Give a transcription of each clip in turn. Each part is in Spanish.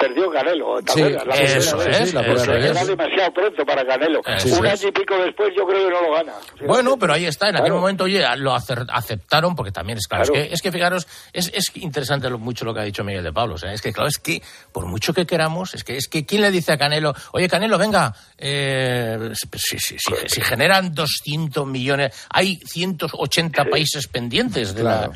perdió Canelo. ¿te Sí? La eso es, vez. la Eso. Era demasiado pronto para Canelo. Un es. año y pico después yo creo que no lo gana. Bueno, pero ahí está. En aquel momento, oye, lo aceptaron, porque también es claro. Claro. Es, que, es que fijaros, es, es interesante lo, mucho lo que ha dicho Miguel de Pablo. Es que, claro, es que por mucho que queramos, es que, es que ¿quién le dice a Canelo, oye, Canelo, venga, eh, si, si- si- si generan 200 millones, hay 180 países pendientes de la.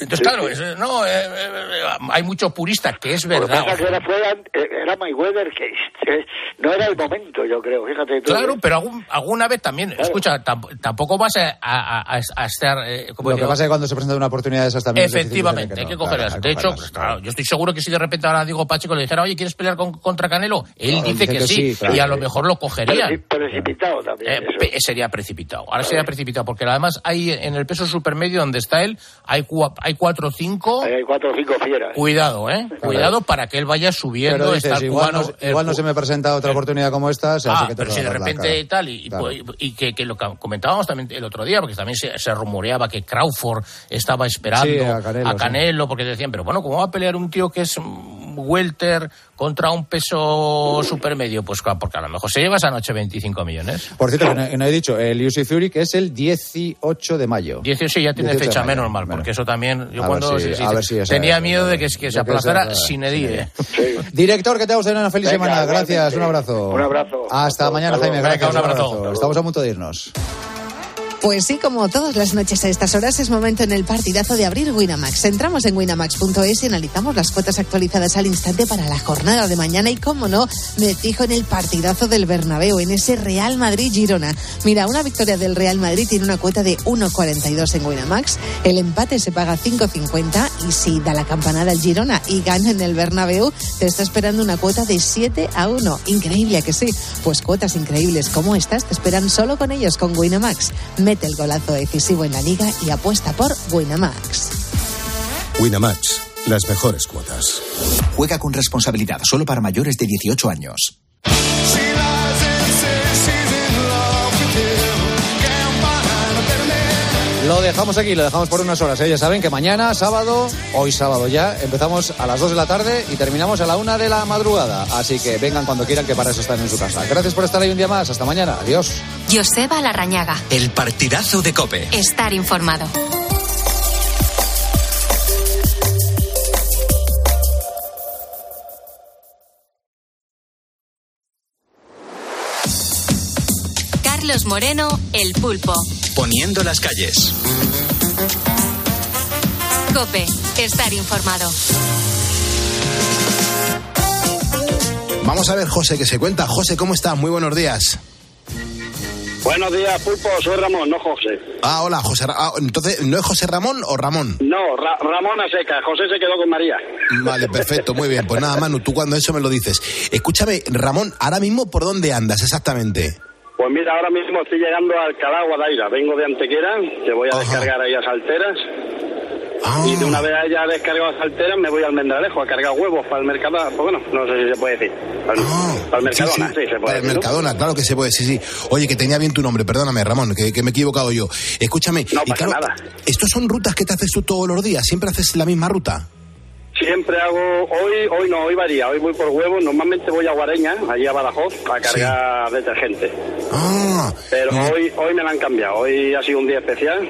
Entonces, claro, es, eh, no, eh, eh, hay muchos puristas, que es que verdad. que era, fue, era Mayweather que no era el momento, yo creo. Fíjate tú. Claro, pero algún- alguna vez también, escucha, tamp- tampoco vas a, a- a- a estar... eh, como Lo que digo, pasa es que cuando se presenta una oportunidad de esas también. Efectivamente, hay que no. cogerlas. Claro, de hecho, cogerlas, pues, claro, yo estoy seguro que si de repente ahora Diego Pacheco le dijera, oye, ¿quieres pelear con- contra Canelo? Él Claro, dice que, sí, claro. y a lo mejor lo cogería. Preci- precipitado también. Eh, sería precipitado. Ahora sería precipitado, porque además hay en el peso supermedio donde está él, hay, cua- hay cuatro o cinco. Ahí hay cuatro o cinco fieras. Cuidado, ¿eh? Cuidado para que él vaya subiendo. Pero está dices, el igual, cubano, no, el igual no cu- se me presenta otra oportunidad como esta, se Ah, que pero si de repente tal, y, Claro. y- y que, que lo que comentábamos también el otro día, porque también se, se rumoreaba que Crawford estaba esperando Sí, a Canelo, sí. porque decían, pero bueno, ¿cómo va a pelear un tío que es mm, welter contra un peso supermedio? Pues claro, porque a lo mejor se lleva esa noche 25 millones. Por cierto, que no, que no he dicho, el UC Fury que es el 18 de mayo. 18 ya tiene 18 de fecha mayo. menos mal, Bueno. porque eso también, yo A cuando ver si- sí, a sí, ver si esa- tenía miedo de que, que se aplazara aplaza, sin sí. edie. Director, que te hagas una feliz Venga, semana. Gracias, un abrazo. Un abrazo. Hasta Hasta mañana. Jaime. Gracias, un abrazo. Estamos a punto de irnos. Pues sí, como todas las noches a estas horas es momento en el partidazo de abrir Winamax. Entramos en winamax.es y analizamos las cuotas actualizadas al instante para la jornada de mañana y, como no, me fijo en el partidazo del Bernabéu, en ese Real Madrid-Girona. Mira, una victoria del Real Madrid tiene una cuota de 1,42 en Winamax, el empate se paga 5,50 y si da la campanada el Girona y gana en el Bernabéu, te está esperando una cuota de 7 a 1. Increíble, ¿a que sí? Pues cuotas increíbles como estas te esperan solo con ellos, con Winamax. Mete el golazo decisivo en la liga y apuesta por Winamax. Winamax, las mejores cuotas. Juega con responsabilidad solo para mayores de 18 años. Lo dejamos aquí, lo dejamos por unas horas. ¿eh? Ya saben que mañana, sábado, hoy sábado ya, empezamos a las 2 de la tarde y terminamos a la 1 de la madrugada. Así que vengan cuando quieran, que para eso están en su casa. Gracias por estar ahí un día más. Hasta mañana. Adiós. Joseba Larrañaga. El partidazo de Cope. Estar informado. Carlos Moreno, El Pulpo. Poniendo las calles. Cope, estar informado. Vamos a ver, José, que se cuenta. José, ¿cómo estás? Muy buenos días. Buenos días, Pulpo. Soy Ramón, no José. Ah, hola, José. Ah, entonces, ¿no es José Ramón o Ramón? No, Ra- Ramón a seca. José se quedó con María. Vale, perfecto, muy bien. Pues nada, Manu, tú cuando eso me lo dices. Escúchame, Ramón, ahora mismo, ¿por dónde andas exactamente? Pues mira, ahora mismo estoy llegando a Alcalá, Guadaira. Vengo de Antequera, que voy a Ajá. descargar ahí a Salteras. Ah, Y de una vez ya descargado a Salteras, me voy al Mendralejo a cargar huevos para el Mercadona. Pues bueno, no sé si se puede decir. Para, el- ah, para el Mercadona, sí, sí, sí, se puede Para el decir. ¿no? Mercadona, claro que se puede, sí, sí. Oye, que tenía bien tu nombre, perdóname, Ramón, que, que me he equivocado yo. Escúchame, No y pasa claro, nada. ¿estos son rutas que te haces tú todos los días? ¿Siempre haces la misma ruta? Siempre hago, hoy hoy no, hoy varía, hoy voy por huevos, normalmente voy a Guareña, allí a Badajoz, a cargar detergente. Ah, Pero hoy hoy me la han cambiado, hoy ha sido un día especial,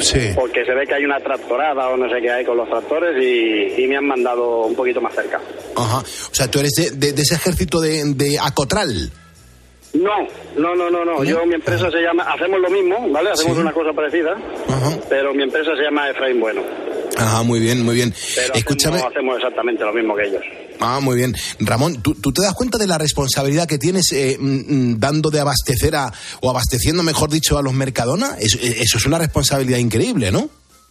sí. porque se ve que hay una tractorada o no sé qué hay con los tractores y, y me han mandado un poquito más cerca. Ajá. O sea, tú eres de, de- de ese ejército de, de Acotral. No, no, no, no, no, yo mi empresa se llama, hacemos lo mismo, ¿vale? Hacemos Sí. una cosa parecida, Ajá. pero mi empresa se llama Efraín Bueno, Ajá, muy bien, muy bien. pero Escúchame. hacemos, hacemos exactamente lo mismo que ellos. Ah, muy bien. Ramón, ¿tú, tú te das cuenta de la responsabilidad que tienes eh, mm, mm, dando de abastecer a, o abasteciendo, mejor dicho, a los Mercadona? Eso, eh, eso es una responsabilidad increíble, ¿no?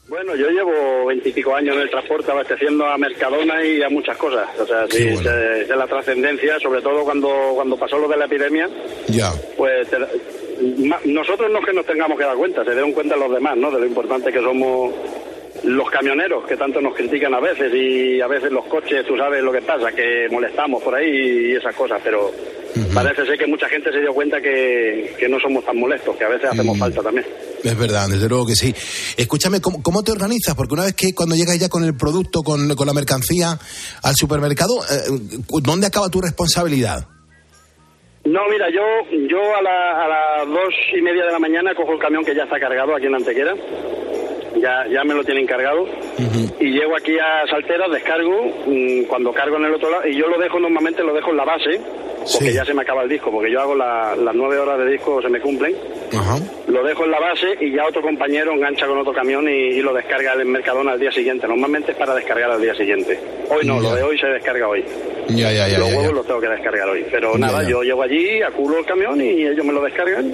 Bueno, yo llevo veintipico años en el transporte abasteciendo a Mercadona y a muchas cosas. O sea, sí, bueno. sé la trascendencia, sobre todo cuando, cuando pasó lo de la epidemia, Ya. pues te- nosotros no es que nos tengamos que dar cuenta, se dieron cuenta los demás, ¿no? De lo importante que somos los camioneros, que tanto nos critican a veces y a veces los coches, tú sabes lo que pasa, que molestamos por ahí y esas cosas, pero Parece ser que mucha gente se dio cuenta que, que no somos tan molestos, que a veces hacemos falta también. Es verdad, desde luego que sí. Escúchame, ¿cómo, cómo te organizas? Porque una vez que cuando llegas ya con el producto, con, con la mercancía al supermercado, eh, ¿dónde acaba tu responsabilidad? No, mira, yo yo a, la- a las dos y media de la mañana cojo el camión que ya está cargado aquí en Antequera. Ya, ya me lo tienen cargado. Y llego aquí a Saltera, descargo, mm, cuando cargo en el otro lado, y yo lo dejo normalmente, lo dejo en la base, porque Sí. ya se me acaba el disco, porque yo hago la- las nueve horas de disco, se me cumplen. Ajá. Lo dejo en la base y ya otro compañero engancha con otro camión y, y lo descarga en Mercadona al día siguiente. Normalmente es para descargar al día siguiente. Hoy no, Ya. lo de hoy se descarga hoy. Ya, ya, ya. los huevos los tengo que descargar hoy. Pero nada, yo llego allí, aculo el camión y ellos me lo descargan.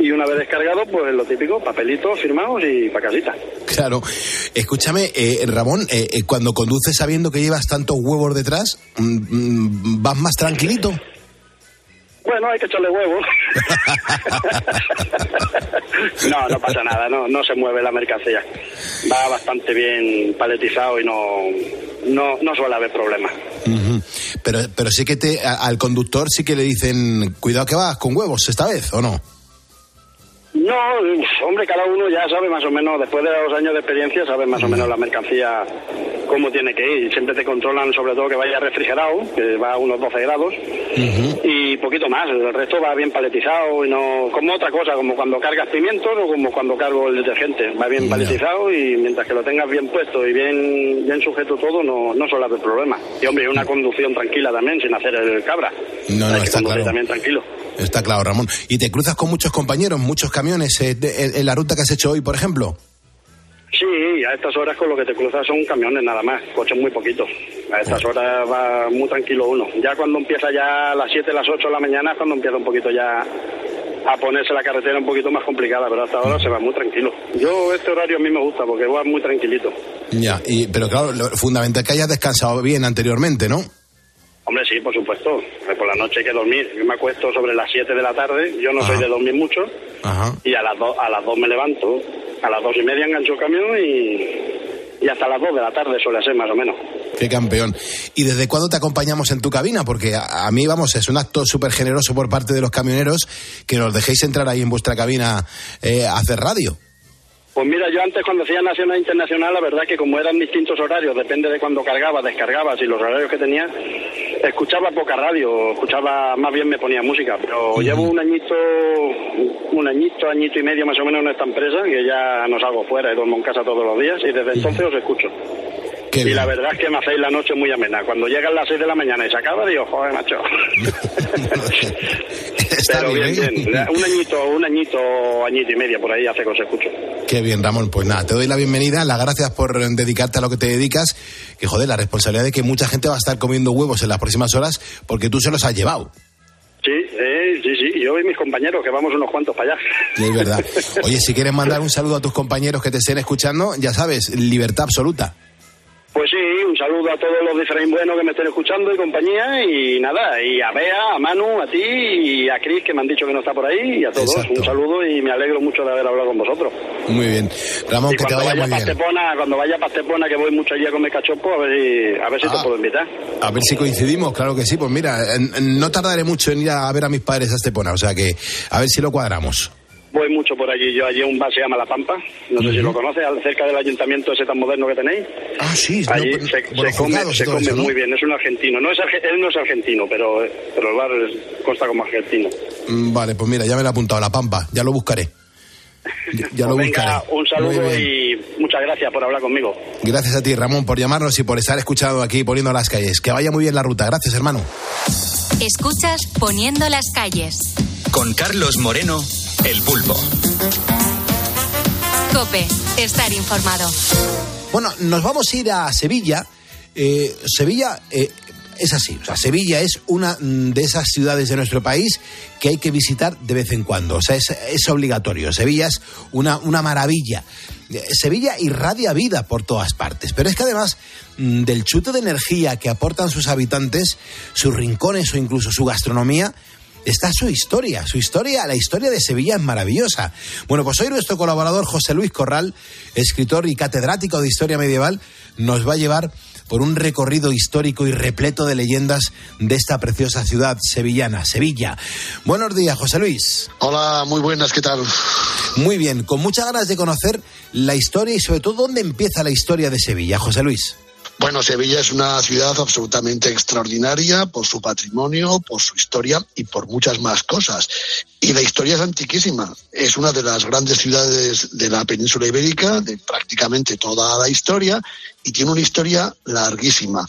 Y una vez descargado, pues lo típico, papelitos firmados y para casita. Claro. Escúchame, eh, Ramón, eh, eh, cuando conduces sabiendo que llevas tantos huevos detrás, mm, mm, ¿vas más tranquilito? Bueno, hay que echarle huevos. no, no pasa nada, no, no se mueve la mercancía. Va bastante bien paletizado y no, no, no suele haber problemas. Pero, pero sí que te, al conductor sí que le dicen, cuidado que vas con huevos esta vez, ¿o no? No, hombre, cada uno ya sabe más o menos, después de dos años de experiencia, sabe más o menos la mercancía cómo tiene que ir. Siempre te controlan, sobre todo, que vaya refrigerado, que va a unos 12 grados, y poquito más. El resto va bien paletizado y no. como otra cosa, como cuando cargas pimientos o como cuando cargo el detergente. Va bien paletizado y mientras que lo tengas bien puesto y bien, bien sujeto todo, no, no suele haber problema. Y hombre, una conducción tranquila también, sin hacer el cabra. No, no, Hay que está claro. también tranquilo. Está claro, Ramón. ¿Y te cruzas con muchos compañeros, muchos camiones eh, de- en- la ruta que has hecho hoy, por ejemplo? Sí, a estas horas con lo que te cruzas son camiones nada más, coches muy poquitos. A estas horas va muy tranquilo uno. Ya cuando empieza ya a las 7, las 8 de la mañana es cuando empieza un poquito ya a ponerse la carretera un poquito más complicada, pero hasta ahora se va muy tranquilo. Yo este horario a mí me gusta porque va muy tranquilito. Ya, y, pero claro, lo fundamental es que hayas descansado bien anteriormente, ¿no? Hombre, sí, por supuesto. Por la noche hay que dormir. Yo me acuesto sobre las 7 de la tarde. Yo no soy de dormir mucho. Ajá. Y a las, do- a las 2 me levanto. A las dos y media engancho el camión y, y hasta las 2 de la tarde suele ser más o menos. Qué campeón. ¿Y desde cuándo te acompañamos en tu cabina? Porque a, a mí, vamos, es un acto súper generoso por parte de los camioneros que nos dejéis entrar ahí en vuestra cabina eh, a hacer radio. Pues mira, yo antes cuando hacía nacional e internacional, la verdad que como eran distintos horarios, depende de cuando cargabas, descargabas y los horarios que tenía, escuchaba poca radio, escuchaba, más bien me ponía música, pero llevo un añito, un añito, añito y medio más o menos en esta empresa, que ya no salgo fuera duermo en casa todos los días y desde entonces os escucho. Qué Y bien. la verdad es que me hacéis la noche muy amena. Cuando llegan las 6 de la mañana y se acaba, digo, joder, macho. Está Pero bien, bien, ¿eh? bien. Un añito, un añito, añito y medio por ahí hace que os escucho. Qué bien, Ramón. Pues nada, te doy la bienvenida, las gracias por dedicarte a lo que te dedicas. Que joder, la responsabilidad de que mucha gente va a estar comiendo huevos en las próximas horas porque tú se los has llevado. Sí, eh, sí, sí. Yo y mis compañeros, que vamos unos cuantos para allá. Y es verdad. Oye, si quieres mandar un saludo a tus compañeros que te estén escuchando, ya sabes, libertad absoluta. Pues sí, un saludo a todos los de Efraín Bueno que me estén escuchando y compañía. Y nada, y a Bea, a Manu, a ti y a Cris que me han dicho que no está por ahí. Y a todos, Exacto. un saludo y me alegro mucho de haber hablado con vosotros. Muy bien. Ramón, y que te cuando vaya vaya muy bien. Cuando vaya para Estepona, que voy mucho allí a comer cachopo, a ver si, a ver si Ah. te puedo invitar. A ver si coincidimos, claro que sí. Pues mira, no tardaré mucho en ir a ver a mis padres a Estepona, o sea que a ver si lo cuadramos. Voy mucho por allí. Yo allí un bar se llama La Pampa. No sé si lo conoces, al- cerca del ayuntamiento ese tan moderno que tenéis. Ah, sí, Allí no, se, bueno, se come, se come eso, ¿no? muy bien. Es un argentino. No es arge- él no es argentino, pero, pero el bar es- consta como argentino. Mm, Vale, pues mira, ya me lo he apuntado, La Pampa, ya lo buscaré. Ya, ya lo Pues buscaré. venga, un saludo y muchas gracias por hablar conmigo. Gracias a ti, Ramón, por llamarnos y por estar escuchado aquí poniendo las calles. Que vaya muy bien la ruta. Gracias, hermano. Escuchas Poniendo las calles. Con Carlos Moreno, El Pulpo. Cope, estar informado. Bueno, nos vamos a ir a Sevilla. Eh, Sevilla eh, es así. O sea, Sevilla es una mm, de esas ciudades de nuestro país que hay que visitar de vez en cuando. O sea, es, es obligatorio. Sevilla es una, una maravilla. Eh, Sevilla irradia vida por todas partes. Pero es que además mm, del chute de energía que aportan sus habitantes, sus rincones o incluso su gastronomía, está su historia. Su historia, la historia de Sevilla es maravillosa. Bueno, pues hoy nuestro colaborador José Luis Corral, escritor y catedrático de historia medieval, nos va a llevar por un recorrido histórico y repleto de leyendas de esta preciosa ciudad sevillana, Sevilla. Buenos días, José Luis. Hola, muy buenas, ¿qué tal? Muy bien, con muchas ganas de conocer la historia y sobre todo dónde empieza la historia de Sevilla, José Luis. Bueno, Sevilla es una ciudad absolutamente extraordinaria por su patrimonio, por su historia y por muchas más cosas. Y la historia es antiquísima. Es una de las grandes ciudades de la península ibérica, de prácticamente toda la historia, y tiene una historia larguísima.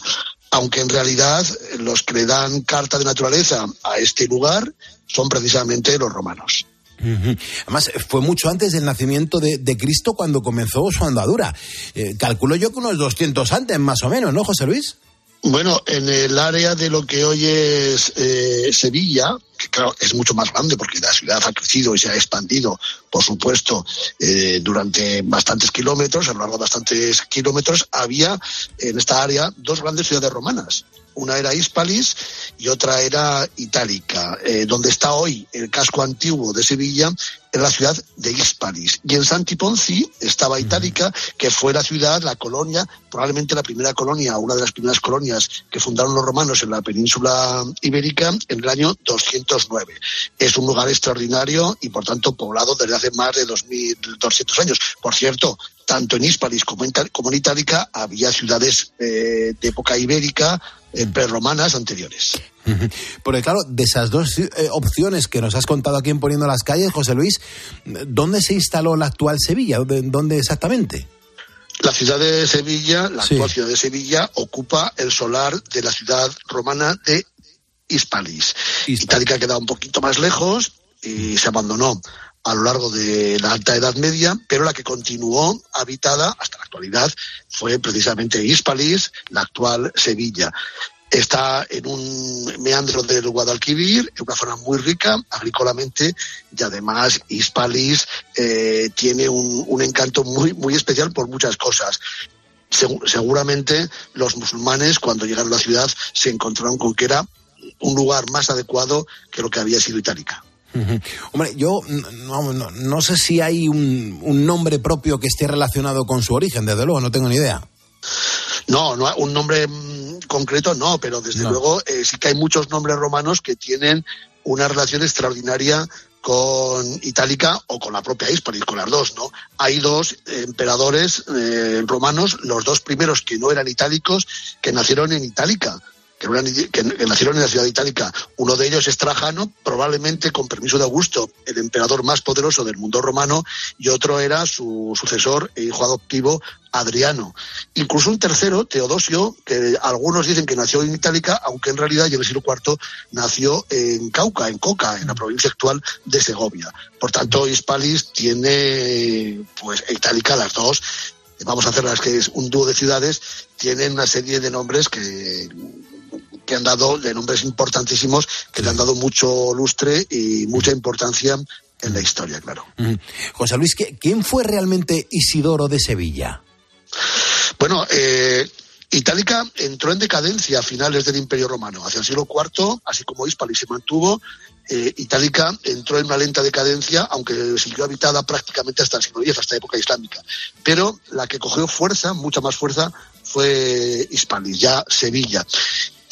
Aunque en realidad los que le dan carta de naturaleza a este lugar son precisamente los romanos. Además, fue mucho antes del nacimiento de, Cristo cuando comenzó su andadura. Eh, calculo yo que unos 200 antes, más o menos, ¿no, José Luis? Bueno, en el área de lo que hoy es eh, Sevilla, que claro, es mucho más grande porque la ciudad ha crecido y se ha expandido, por supuesto, eh, durante bastantes kilómetros, a lo largo de bastantes kilómetros, había en esta área dos grandes ciudades romanas. Una era Hispalis y otra era Itálica. Eh, donde está hoy el casco antiguo de Sevilla en la ciudad de Hispalis. Y en Santi Ponzi estaba Itálica, que fue la ciudad, la colonia, probablemente la primera colonia, una de las primeras colonias que fundaron los romanos en la península ibérica en el año 209. Es un lugar extraordinario y, por tanto, poblado desde hace más de 2.200 años. Por cierto, tanto en Hispalis como en, como Itálica había ciudades eh, de época ibérica, prerromanas anteriores. Porque claro, de esas dos eh, opciones que nos has contado aquí en Poniendo las Calles, José Luis, ¿dónde se instaló la actual Sevilla? ¿Dónde exactamente? La ciudad de Sevilla, la actual ciudad de Sevilla, ocupa el solar de la ciudad romana de Hispalis. Itálica queda un poquito más lejos y se abandonó a lo largo de la Alta Edad Media, pero la que continuó habitada hasta la actualidad fue precisamente Hispalis, la actual Sevilla. Está en un meandro del Guadalquivir, en una zona muy rica agrícolamente y además Hispalis eh, tiene un, encanto muy, muy especial por muchas cosas. seguramente los musulmanes cuando llegaron a la ciudad se encontraron con que era un lugar más adecuado que lo que había sido Itálica. Hombre, yo no, sé si hay un, nombre propio que esté relacionado con su origen, desde luego, no tengo ni idea. No, no un nombre mm, concreto no, pero desde luego eh, sí que hay muchos nombres romanos que tienen una relación extraordinaria con Itálica o con la propia Hispalis, con las dos, ¿no? Hay dos emperadores eh, romanos, los dos primeros que no eran itálicos, que nacieron en Itálica que, nacieron en la ciudad itálica. Uno de ellos es Trajano, probablemente con permiso de Augusto, el emperador más poderoso del mundo romano, y otro era su sucesor e hijo adoptivo, Adriano. Incluso un tercero, Teodosio, que algunos dicen que nació en Itálica, aunque en realidad en el siglo IV nació en Cauca, en Coca, en la provincia actual de Segovia. Por tanto, Hispalis tiene, pues, Itálica las dos. Vamos a hacer las que es un dúo de ciudades, tienen una serie de nombres que que han dado de nombres importantísimos que le han dado mucho lustre y mucha importancia en la historia, claro. José Luis, ¿quién fue realmente Isidoro de Sevilla? Bueno, eh, Itálica entró en decadencia a finales del Imperio Romano. Hacia el siglo IV, así como Hispali se mantuvo, eh, Itálica entró en una lenta decadencia, aunque siguió habitada prácticamente hasta el siglo X, hasta la época islámica. Pero la que cogió fuerza, mucha más fuerza, fue Hispalis, ya Sevilla.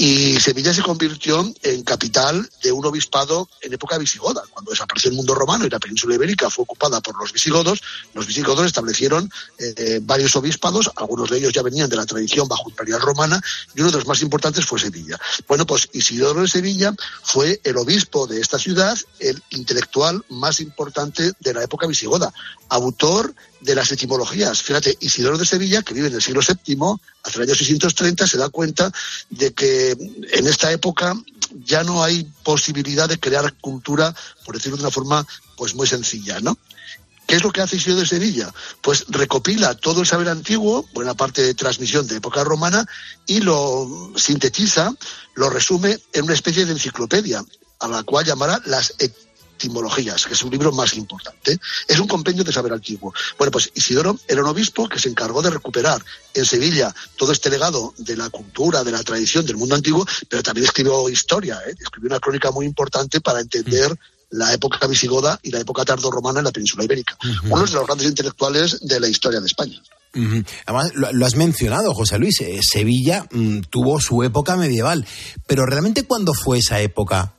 Y Sevilla se convirtió en capital de un obispado en época visigoda. Cuando desapareció el mundo romano y la península ibérica fue ocupada por los visigodos, los visigodos establecieron eh, varios obispados, algunos de ellos ya venían de la tradición bajo imperial romana, y uno de los más importantes fue Sevilla. Bueno, pues Isidoro de Sevilla fue el obispo de esta ciudad, el intelectual más importante de la época visigoda, autor de las etimologías. Fíjate, Isidoro de Sevilla, que vive en el siglo VII, hacia el año 630, se da cuenta de que en esta época ya no hay posibilidad de crear cultura, por decirlo de una forma pues muy sencilla, ¿no? ¿Qué es lo que hace Isidoro de Sevilla? Pues recopila todo el saber antiguo, buena parte de transmisión de época romana, y lo sintetiza, lo resume en una especie de enciclopedia, a la cual llamará las etimologías, que es un libro más importante. Es un compendio de saber antiguo. Bueno, pues Isidoro era un obispo que se encargó de recuperar en Sevilla todo este legado de la cultura, de la tradición del mundo antiguo, pero también escribió historia, ¿eh? escribió una crónica muy importante para entender la época visigoda y la época tardorromana en la península ibérica. Uno de los grandes intelectuales de la historia de España. Además, lo, lo has mencionado, José Luis, eh, Sevilla mm, tuvo su época medieval, pero realmente ¿cuándo fue esa época?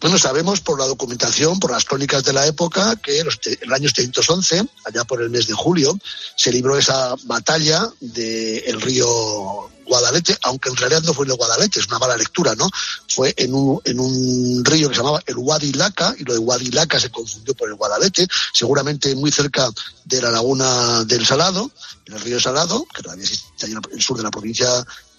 Bueno, sabemos por la documentación, por las crónicas de la época, que en el año 711, allá por el mes de julio, se libró esa batalla del río Guadalete, aunque en realidad no fue el Guadalete, es una mala lectura, ¿no? Fue en un, en un río que se llamaba el Guadilaca, y lo de Guadilaca se confundió por el Guadalete, seguramente muy cerca de la laguna del Salado, en el río Salado, que todavía existe en el sur de la provincia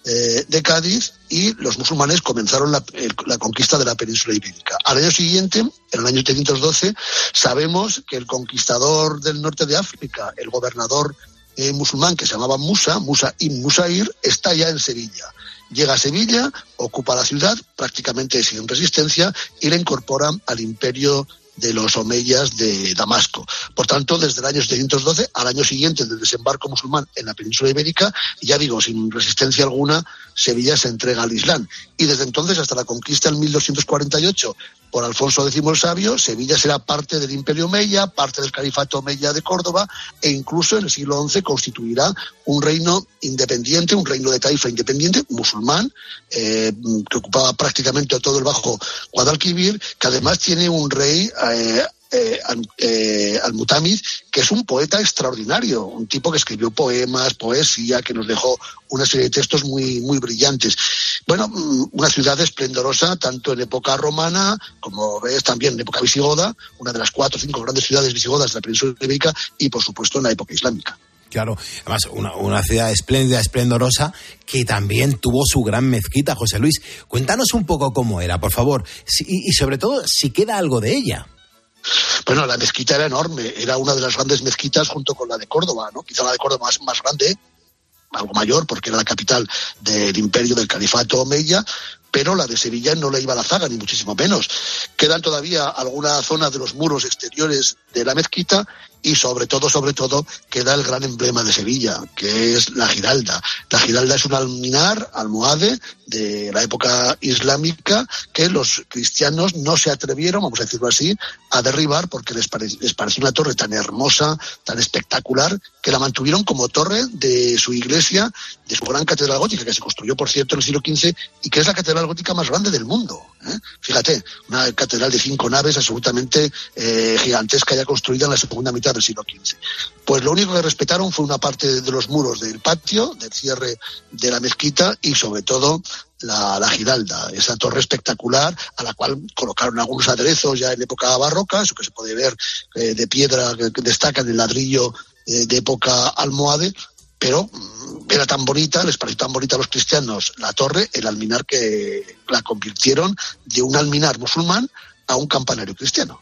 eh, de Cádiz y los musulmanes comenzaron la, el- la conquista de la península ibérica. Al año siguiente, en el año 712, sabemos que el conquistador del norte de África, el gobernador eh, musulmán que se llamaba Musa, Musa ibn Musair, está ya en Sevilla. Llega a Sevilla, ocupa la ciudad, prácticamente sin resistencia, y la incorpora al imperio de los omeyas de Damasco. Por tanto, desde el año 712 al año siguiente del desembarco musulmán en la península ibérica, ya digo, sin resistencia alguna, Sevilla se entrega al Islam. Y desde entonces hasta la conquista en 1248 por Alfonso X el Sabio, Sevilla será parte del Imperio Omeya, parte del Califato Omeya de Córdoba e incluso en el siglo XI constituirá un reino independiente, un reino de taifa independiente, musulmán, eh, que ocupaba prácticamente todo el Bajo Guadalquivir, que además tiene un rey eh, eh, al, eh, Al-Mutamiz, que es un poeta extraordinario, un tipo que escribió poemas, poesía, que nos dejó una serie de textos muy, muy brillantes. Bueno, mm, una ciudad esplendorosa, tanto en época romana, como ves también en época visigoda, una de las cuatro o cinco grandes ciudades visigodas de la península ibérica, y por supuesto en la época islámica. Claro, además una, una ciudad espléndida, esplendorosa, que también tuvo su gran mezquita, José Luis. Cuéntanos un poco cómo era, por favor, y sobre todo si queda algo de ella. Bueno, la mezquita era enorme, era una de las grandes mezquitas junto con la de Córdoba, ¿no? Quizá la de Córdoba más, más grande, algo mayor, porque era la capital del imperio del califato Omeya, pero la de Sevilla no le iba a la zaga, ni muchísimo menos. Quedan todavía algunas zonas de los muros exteriores de la mezquita y sobre todo, sobre todo, queda el gran emblema de Sevilla, que es la Giralda. La Giralda es un alminar, almohade, de la época islámica, que los cristianos no se atrevieron, vamos a decirlo así, a derribar porque les, pare- les pareció una torre tan hermosa, tan espectacular, que la mantuvieron como torre de su iglesia, de su gran catedral gótica, que se construyó, por cierto, en el siglo XV y que es la catedral gótica más grande del mundo. ¿eh? Fíjate, una catedral de cinco naves absolutamente eh, gigantesca, ya construida en la segunda mitad del siglo XV. Pues lo único que respetaron fue una parte de los muros del patio, del cierre de la mezquita y sobre todo la, Giralda, esa torre espectacular a la cual colocaron algunos aderezos ya en época barroca, eso que se puede ver eh, de piedra que, destaca en el ladrillo eh, de época almohade, pero mm, era tan bonita, les pareció tan bonita a los cristianos la torre, el alminar que la convirtieron de un alminar musulmán a un campanario cristiano.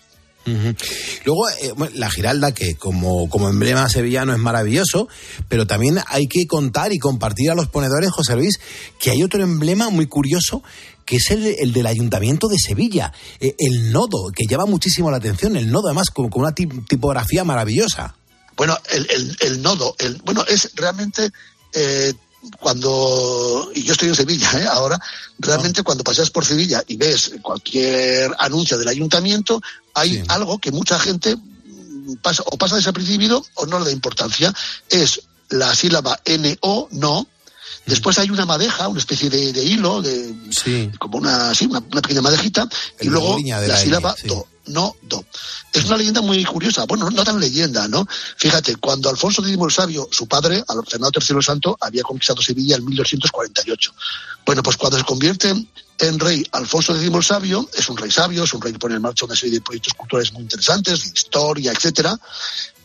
Luego, eh, bueno, la Giralda, que como, como emblema sevillano es maravilloso, pero también hay que contar y compartir a los ponedores, José Luis, que hay otro emblema muy curioso, que es el, el del Ayuntamiento de Sevilla, eh, el nodo, que llama muchísimo la atención, el nodo además con, una tip- tipografía maravillosa. Bueno, el, el- el nodo, bueno, es realmente eh, cuando, y yo estoy en Sevilla ¿eh? ahora, realmente cuando paseas por Sevilla y ves cualquier anuncio del ayuntamiento, hay Sí. algo que mucha gente pasa, o pasa desapercibido o no le da importancia, es la sílaba N-O, no, Después hay una madeja, una especie de, de hilo, de, Sí. como una, sí, una, una pequeña madejita, y luego la la sílaba sí. do, no do. Es una leyenda muy curiosa, bueno, no tan leyenda, ¿no? Fíjate, cuando Alfonso X el Sabio, su padre, al Fernando III el Santo, había conquistado Sevilla en 1248. Bueno, pues cuando se convierte en rey Alfonso X el Sabio, es un rey sabio, es un rey que pone en marcha una serie de proyectos culturales muy interesantes, de historia, etcétera,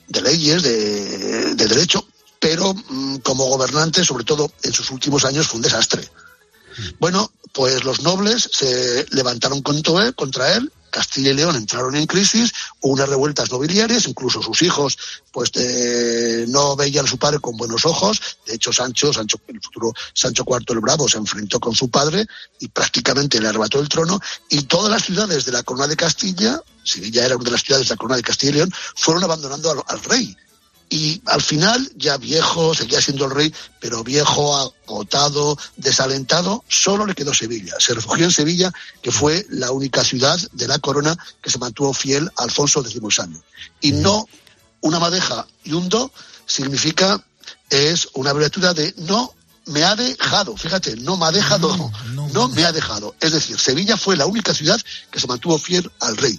de leyes, de, de derecho, pero mm, como gobernante, sobre todo en sus últimos años, fue un desastre. Bueno, pues los nobles se levantaron contra él, contra él. Castilla y León entraron en crisis, hubo unas revueltas nobiliarias, incluso sus hijos pues eh, no veían a su padre con buenos ojos. De hecho, Sancho, Sancho, el futuro Sancho IV el Bravo, se enfrentó con su padre y prácticamente le arrebató el trono. Y todas las ciudades de la corona de Castilla, Sevilla era una de las ciudades de la corona de Castilla y León, fueron abandonando al rey. Y al final, ya viejo, seguía siendo el rey, pero viejo, agotado, desalentado, solo le quedó Sevilla. Se refugió en Sevilla, que fue la única ciudad de la corona que se mantuvo fiel a Alfonso X Sabio. Y no una madeja y un do significa es una abreviatura de no me ha dejado, fíjate, no me ha dejado, no, me ha dejado. Es decir, Sevilla fue la única ciudad que se mantuvo fiel al rey.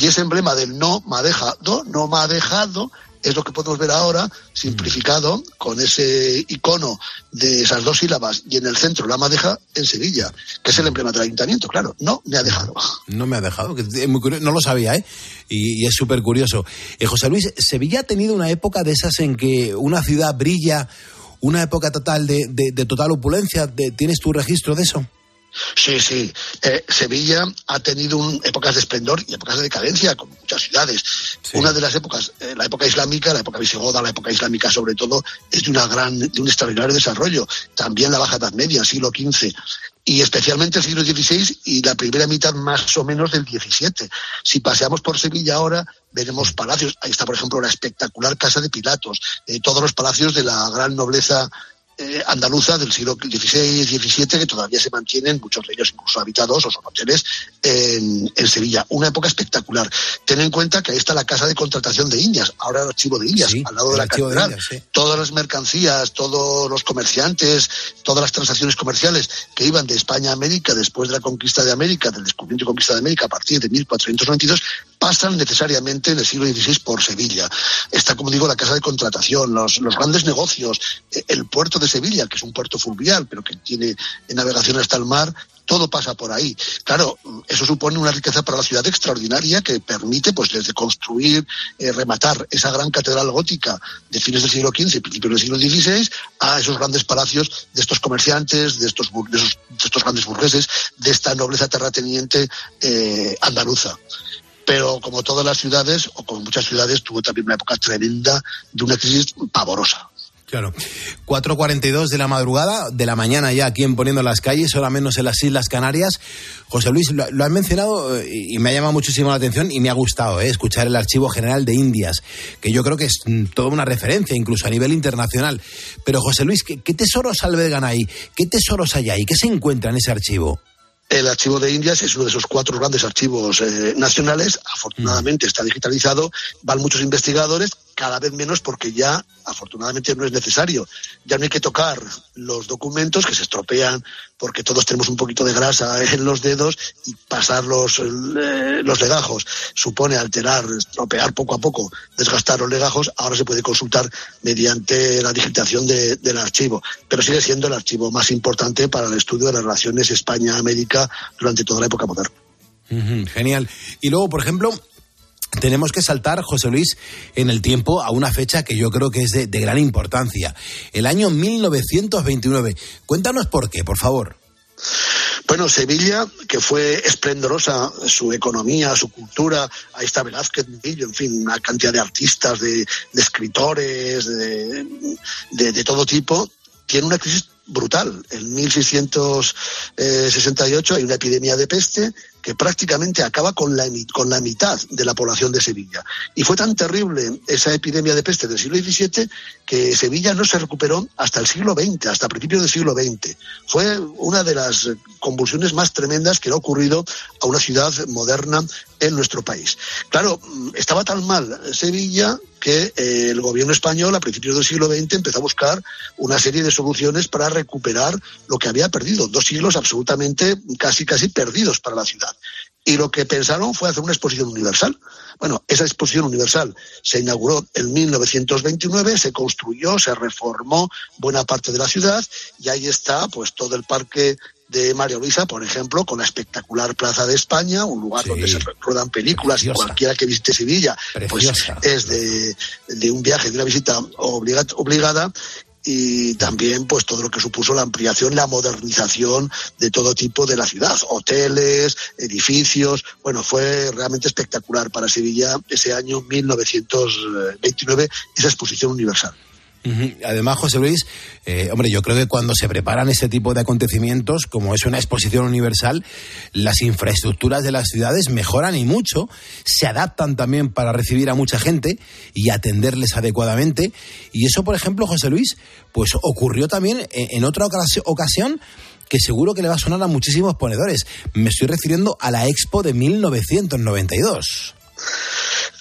Y ese emblema del no me ha dejado, no me ha dejado, es lo que podemos ver ahora, simplificado, con ese icono de esas dos sílabas y en el centro la madeja en Sevilla, que es el emblema del ayuntamiento, claro, no me ha dejado. No me ha dejado, que es muy curioso, no lo sabía, ¿eh? Y, es súper curioso. Eh, José Luis, Sevilla ha tenido una época de esas en que una ciudad brilla, una época total de, de, total opulencia, ¿tienes tu registro de eso? Sí, sí. Eh, Sevilla ha tenido épocas de esplendor y épocas de decadencia, como muchas ciudades. Una de las épocas, eh, la época islámica, la época visigoda, la época islámica sobre todo, es de, una gran, de un extraordinario desarrollo. También la Baja Edad Media, siglo XV y especialmente el siglo XVI y la primera mitad más o menos del XVII. Si paseamos por Sevilla ahora, veremos palacios. Ahí está, por ejemplo, la espectacular Casa de Pilatos, eh, todos los palacios de la gran nobleza eh, andaluza del siglo XVI, XVII, que todavía se mantienen, muchos de ellos incluso habitados o son hoteles, en, Sevilla. Una época espectacular. Ten en cuenta que ahí está la casa de contratación de Indias, ahora el archivo de Indias, al lado de la catedral. Todas las mercancías, todos los comerciantes, todas las transacciones comerciales que iban de España a América después de la conquista de América, del descubrimiento y conquista de América a partir de 1492, pasan necesariamente en el siglo XVI por Sevilla. Está, como digo, la casa de contratación, los, grandes negocios, eh, el puerto de Sevilla, que es un puerto fluvial, pero que tiene navegación hasta el mar, todo pasa por ahí. Claro, eso supone una riqueza para la ciudad extraordinaria que permite, pues, desde construir, eh, rematar esa gran catedral gótica de fines del siglo XV y principios del siglo XVI a esos grandes palacios de estos comerciantes, de estos, de estos grandes burgueses, de esta nobleza terrateniente eh, andaluza pero como todas las ciudades, o como muchas ciudades, tuvo también una época tremenda de una crisis pavorosa. Claro. 4.42 de la madrugada, de la mañana ya aquí en Poniendo las Calles, ahora menos en las Islas Canarias. José Luis, lo, has mencionado eh, y me ha llamado muchísimo la atención y me ha gustado eh, escuchar el Archivo General de Indias, que yo creo que es mm, toda una referencia, incluso a nivel internacional. Pero José Luis, ¿qué, qué tesoros albergan ahí? ¿Qué tesoros hay ahí? ¿Qué se encuentra en ese archivo? El archivo de Indias es uno de esos cuatro grandes archivos eh, nacionales. Afortunadamente está digitalizado. Van muchos investigadores, cada vez menos porque ya, afortunadamente, no es necesario. Ya no hay que tocar los documentos que se estropean porque todos tenemos un poquito de grasa en los dedos y pasar los, eh, los legajos supone alterar, estropear poco a poco, desgastar los legajos. Ahora se puede consultar mediante la digitación del archivo, pero sigue siendo el archivo más importante para el estudio de las relaciones España-América durante toda la época moderna. genial. Y luego, por ejemplo, tenemos que saltar, José Luis, en el tiempo a una fecha que yo creo que es de, gran importancia. El año 1929. Cuéntanos por qué, por favor. Bueno, Sevilla, que fue esplendorosa su economía, su cultura, ahí está Velázquez, en fin, una cantidad de artistas, de, escritores, de, de, todo tipo, tiene una crisis brutal. En 1668 hay una epidemia de peste, que prácticamente acaba con la, con la mitad de la población de Sevilla. Y fue tan terrible esa epidemia de peste del siglo XVII que Sevilla no se recuperó hasta el siglo XX, hasta principios del siglo XX. Fue una de las convulsiones más tremendas que ha ocurrido a una ciudad moderna en nuestro país. Claro, estaba tan mal Sevilla que eh, el gobierno español a principios del siglo XX empezó a buscar una serie de soluciones para recuperar lo que había perdido, dos siglos absolutamente casi casi perdidos para la ciudad. Y lo que pensaron fue hacer una exposición universal. Bueno, esa exposición universal se inauguró en 1929, se construyó, se reformó buena parte de la ciudad y ahí está pues todo el parque de María Luisa, por ejemplo, con la espectacular Plaza de España, un lugar donde se ruedan películas y cualquiera que visite Sevilla, pues es de, de, un viaje, de una visita obligada y también pues todo lo que supuso la ampliación, la modernización de todo tipo de la ciudad, hoteles, edificios, bueno, fue realmente espectacular para Sevilla ese año 1929 esa exposición universal. Además, José Luis, eh, hombre, yo creo que cuando se preparan ese tipo de acontecimientos, como es una exposición universal, las infraestructuras de las ciudades mejoran y mucho, se adaptan también para recibir a mucha gente y atenderles adecuadamente. Y eso, por ejemplo, José Luis, pues ocurrió también en otra ocasión que seguro que le va a sonar a muchísimos ponedores. Me estoy refiriendo a la Expo de 1992.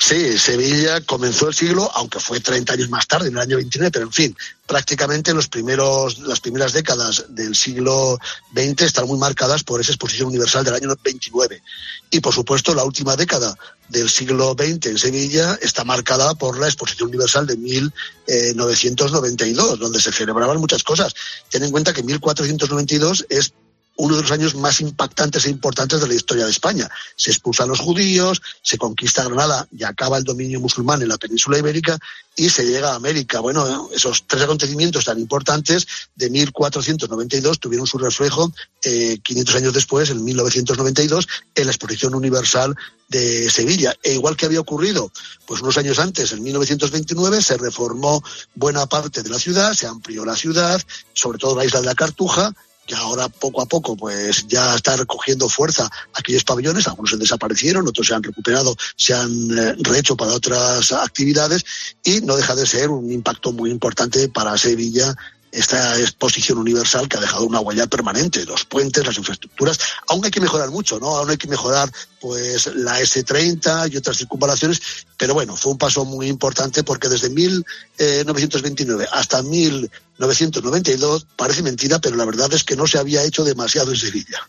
Sí, Sevilla comenzó el siglo, aunque fue 30 años más tarde, en el año 29, pero en fin, prácticamente los primeros, las primeras décadas del siglo XX están muy marcadas por esa exposición universal del año 29. Y por supuesto, la última década del siglo XX en Sevilla está marcada por la exposición universal de 1992, donde se celebraban muchas cosas. Ten en cuenta que 1492 es uno de los años más impactantes e importantes de la historia de España. Se expulsan los judíos, se conquista Granada y acaba el dominio musulmán en la península ibérica y se llega a América. Bueno, esos tres acontecimientos tan importantes de 1492 tuvieron su reflejo eh, 500 años después, en 1992, en la Exposición Universal de Sevilla. E igual que había ocurrido pues unos años antes, en 1929, se reformó buena parte de la ciudad, se amplió la ciudad, sobre todo la isla de la Cartuja, que ahora poco a poco pues ya está recogiendo fuerza aquellos pabellones, algunos se desaparecieron, otros se han recuperado, se han eh, rehecho para otras actividades y no deja de ser un impacto muy importante para Sevilla esta exposición universal que ha dejado una huella permanente, los puentes, las infraestructuras. Aún hay que mejorar mucho, ¿no? Aún hay que mejorar pues la S30 y otras circunvalaciones, pero bueno, fue un paso muy importante porque desde 1929 hasta 1992 parece mentira, pero la verdad es que no se había hecho demasiado en Sevilla.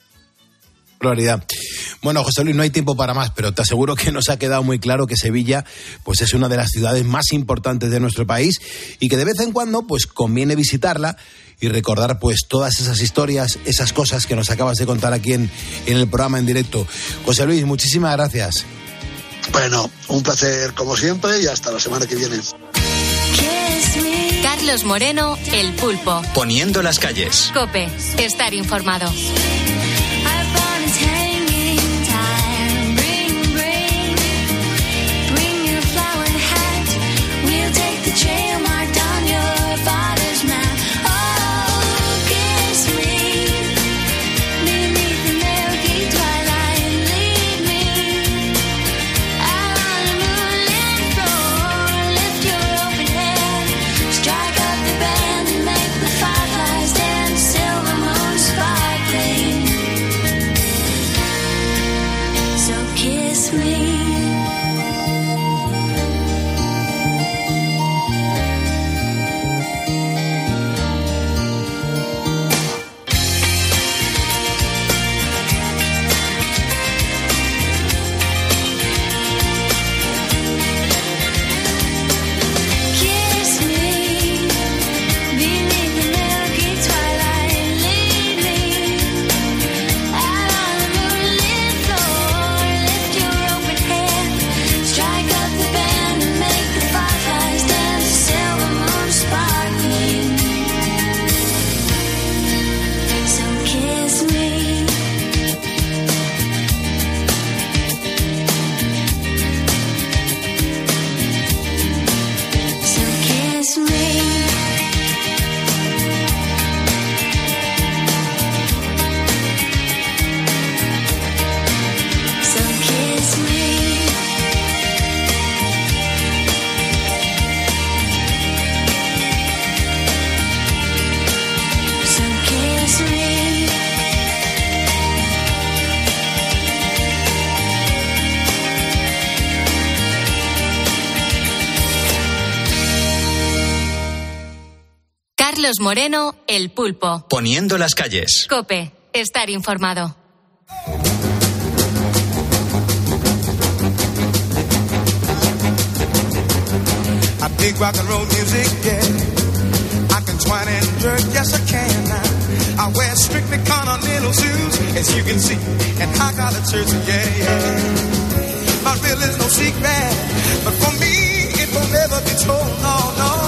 Claridad. Bueno, José Luis, no hay tiempo para más, pero te aseguro que nos ha quedado muy claro que Sevilla pues es una de las ciudades más importantes de nuestro país y que de vez en cuando pues conviene visitarla y recordar pues todas esas historias, esas cosas que nos acabas de contar aquí en, en el programa en directo. José Luis, muchísimas gracias. Bueno, un placer como siempre y hasta la semana que viene. Carlos Moreno, El Pulpo. Poniendo las calles. Cope, estar informado. Carlos Moreno, El Pulpo. Poniendo las calles. Cope, estar informado. I dig rock and roll music, yeah. I can twine and jerk, yes I can. I wear strictly continental shoes, as you can see, and high collar shirts, yeah, yeah. My real is no secret, but for me it will never be told, no, no.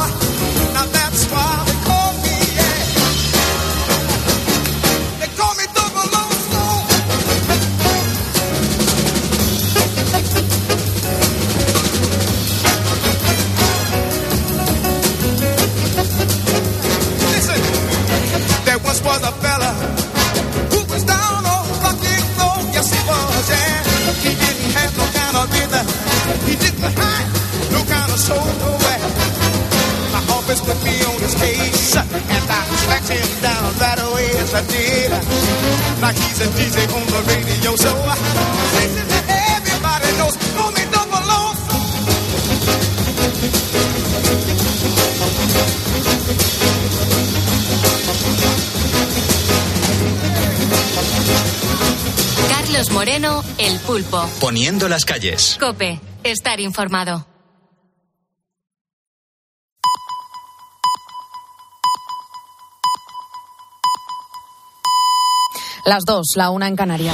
Poniendo las calles. Cope, estar informado. Las dos, la una en Canarias.